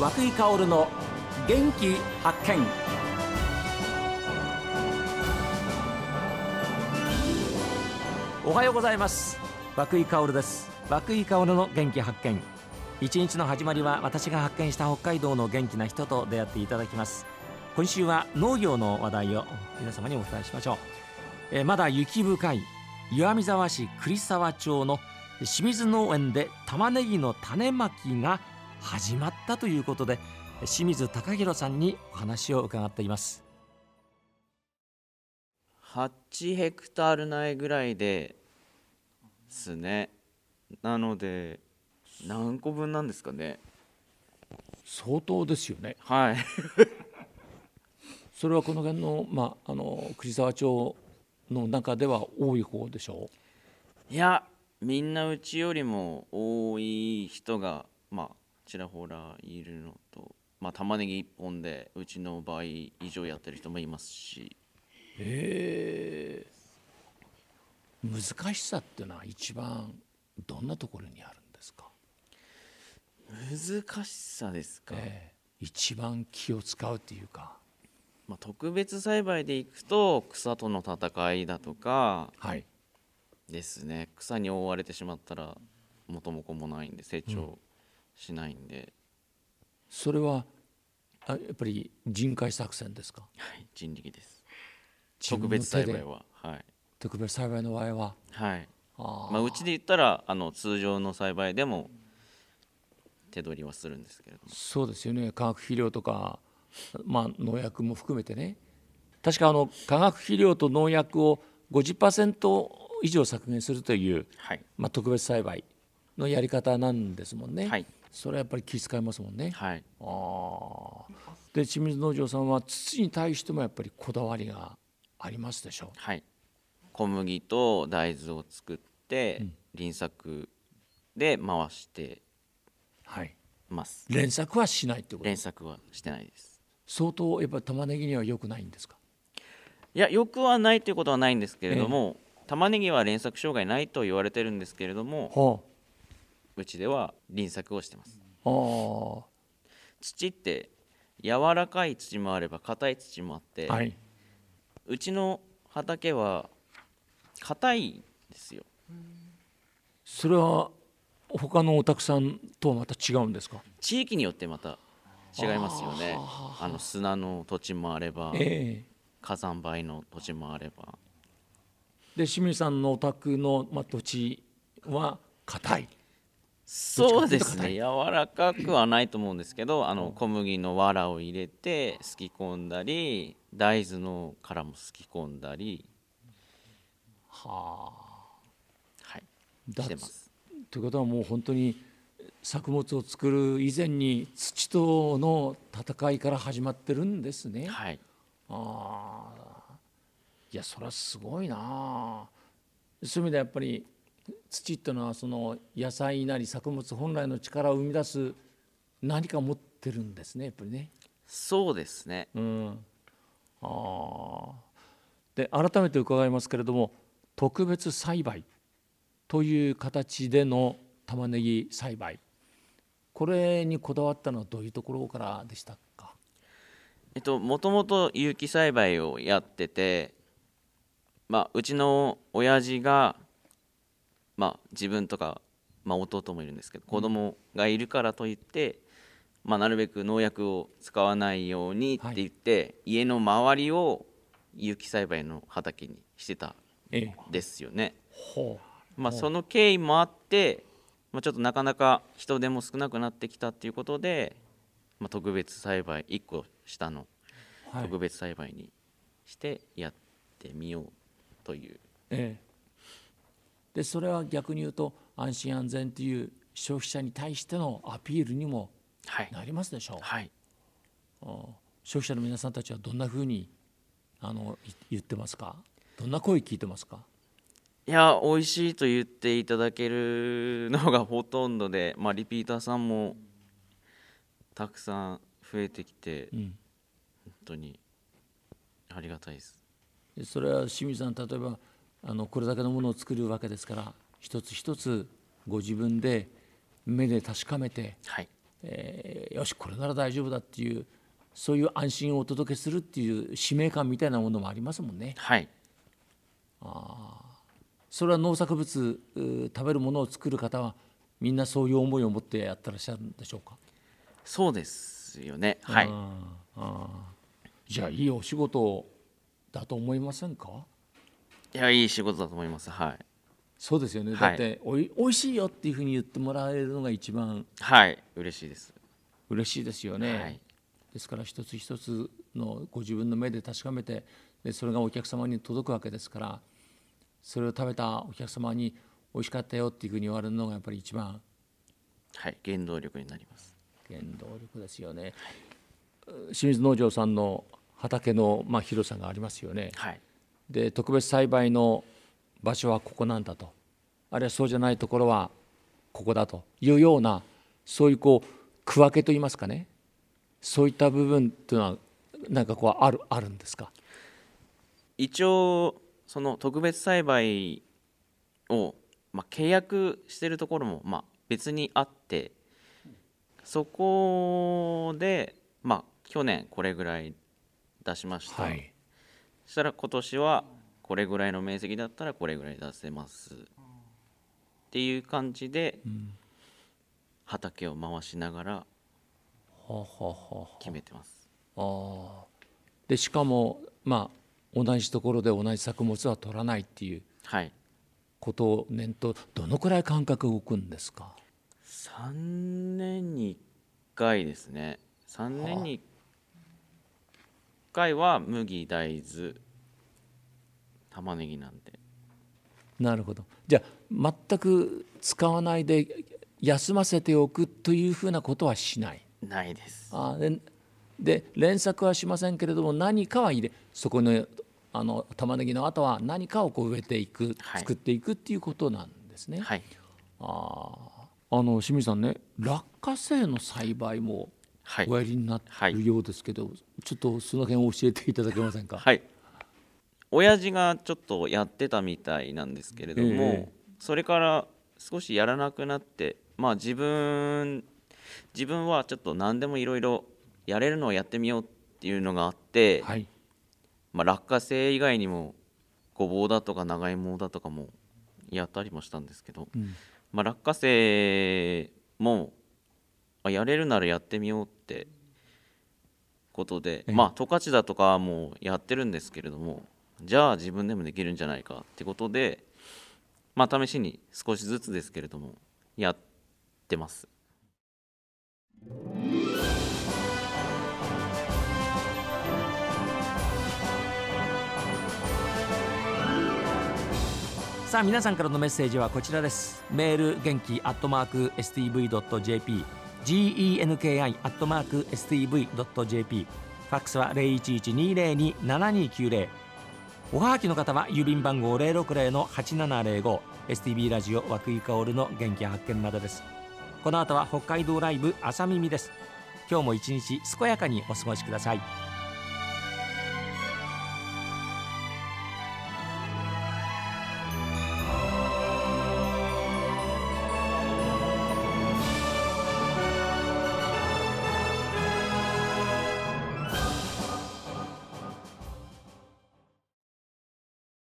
和久井薫の元気発見。おはようございます。和久井薫です。和久井薫の元気発見。一日の始まりは私が発見した北海道の元気な人と出会っていただきます。今週は農業の話題を皆様にお伝えしましょう、えまだ雪深い岩見沢市栗沢町の清水農園で玉ねぎの種まきが始まったということで清水隆弘さんにお話を伺っています。8ヘクタール内ぐらいですね。なので何個分なんですかね。相当ですよね。はい。それはこの辺の,、まあ、あの栗沢町の中では多い方でしょいやみんなうちよりも多い人がまあちらほらいるのとまあ玉ねぎ1本でうちの倍以上やってる人もいますし。うへえ。難しさっていうのは一番どんなところにあるんですか、難しさですか、ええ。一番気を使うっていうか。まあ、特別栽培でいくと草との戦いだとかはい。ですね。草に覆われてしまったら元も子もないんで成長しないんで、それはあやっぱり人海作戦ですか？はい人力です。特別栽培は。はい、特別栽培の場合は？はい。あー。まあ、うちで言ったらあの通常の栽培でも手取りはするんですけれども。そうですよね。化学肥料とか、まあ、農薬も含めてね。確かあの化学肥料と農薬を50%以上削減するという、はい。まあ、特別栽培のやり方なんですもんね、はいそれはやっぱり気遣いますもんね。はい。あー。で清水農場さんは土に対してもやっぱりこだわりがありますでしょはい。小麦と大豆を作って輪作で回してう、はい、ます連作はしないってこと？連作はしてないです。相当やっぱり玉ねぎには良くないんですか？いやよくはないということはないんですけれども、玉ねぎは連作障害ないと言われてるんですけれどもはうちでは輪作をしてます。土って柔らかい土もあれば硬い土もあって、ーはい。うちの畑は硬いんですよ。それは他のお宅さんとはまた違うんですか？地域によってまた違いますよね。あの砂の土地もあればええ。火山灰の土地もあれば。で清水さんのお宅の、まあ、土地は硬いそうですね。柔らかくはないと思うんですけどあの小麦の藁を入れてすき込んだり大豆の殻もすき込んだり。ははい。だしてます。ということはもう本当に作物を作る以前に土との戦いから始まってるんですね。はい。ああ。いやそれはすごいなあ。そういう意味でやっぱり土っていうのはその野菜なり作物本来の力を生み出す何か持ってるんですねやっぱりね。そうですね。うん、ああで改めて伺いますけれども特別栽培という形での玉ねぎ栽培これにこだわったのはどういうところからでしたか？えっともともと有機栽培をやっててまあうちの親父がまあ自分とか、まあ、弟もいるんですけど子供がいるからといって、まあ、なるべく農薬を使わないようにって言って、家の周りを有機栽培の畑にしてたんええですよね。ほまあ、その経緯もあって、まあ、ちょっとなかなか人手も少なくなってきたっていうことで、まあ、特別栽培1個下の特別栽培にしてやってみようという、ええ、でそれは逆に言うと安心安全という消費者に対してのアピールにもはい。なりますでしょう、はい、消費者の皆さんたちはどんなふうにあのい言ってますか？どんな声聞いてますか？いや美味しいと言っていただけるのがほとんどで、まあ、リピーターさんもたくさん増えてきて、うん。本当にありがたいです。でそれは清水さん例えばあのこれだけのものを作るわけですから一つ一つご自分で目で確かめてはい。えーよしこれなら大丈夫だっていうそういう安心をお届けするっていう使命感みたいなものもありますもんね。はい。それは農作物食べるものを作る方はみんなそういう思いを持ってやってらっしゃるんでしょうか？そうですよね。はい。あー。あー。じゃあいいお仕事だと思いませんか？いやいい仕事だと思います。はい。そうですよね、はい。だっておいおいしいよっていうふうに言ってもらえるのが一番はい。嬉しいです。嬉しいですよね、はい。ですから一つ一つのご自分の目で確かめてでそれがお客様に届くわけですからそれを食べたお客様に美味しかったよっていうふうに言われるのがやっぱり一番はい。原動力になります。原動力ですよね、清水農場さんの畑の、まあ、広さがありますよね。はいで特別栽培の場所はここなんだと。あるいはそうじゃないところはここだと。いうようなそういうこう区分けといいますかね。そういった部分というのはなんかこうあるあるんですか？一応その特別栽培を、まあ、契約してるところも、まあ、別にあってそこで、まあ、去年これぐらい出しました、はい。そしたら今年はこれぐらいの面積だったらこれぐらい出せます。っていう感じで畑を回しながら決めてます。ああでしかもまあ同じところで同じ作物は取らないっていうはい。ことを念頭どのくらい間隔動くんですか？3年に1回ですね。3年に1回は麦大豆。玉ねぎなんでなるほど。じゃあ全く使わないで休ませておくというふうなことはしない。ないです。あでで連作はしませんけれども何かは入れそこのあの玉ねぎの後は何かをこう植えていく、はい。作っていくっていうことなんですね。はい。あー。あの清水さんね落花生の栽培もはいおやりになってるようですけど、ちょっとその辺を教えていただけませんか？はい。親父がちょっとやってたみたいなんですけれども、ええ。それから少しやらなくなってまあ自分自分はちょっと何でもいろいろやれるのをやってみようっていうのがあって、はい。まあ、落花生以外にもごぼうだとか長芋だとかもやったりもしたんですけど、うん。まあ、落花生もあやれるならやってみようってことで、ええ。まあ十勝だとかはもうやってるんですけれどもじゃあ自分でもできるんじゃないかってことで、まあ、試しに少しずつですけれどもやってます。さあ皆さんからのメッセージはこちらです。メール元気アットマーク STV.jp genki アットマーク STV.jp ファックスは0112027290おはがきの方は郵便番号060-8705 STB ラジオ和久井薫の元気発見までです。この後は北海道ライブ朝耳です。今日も一日健やかにお過ごしください。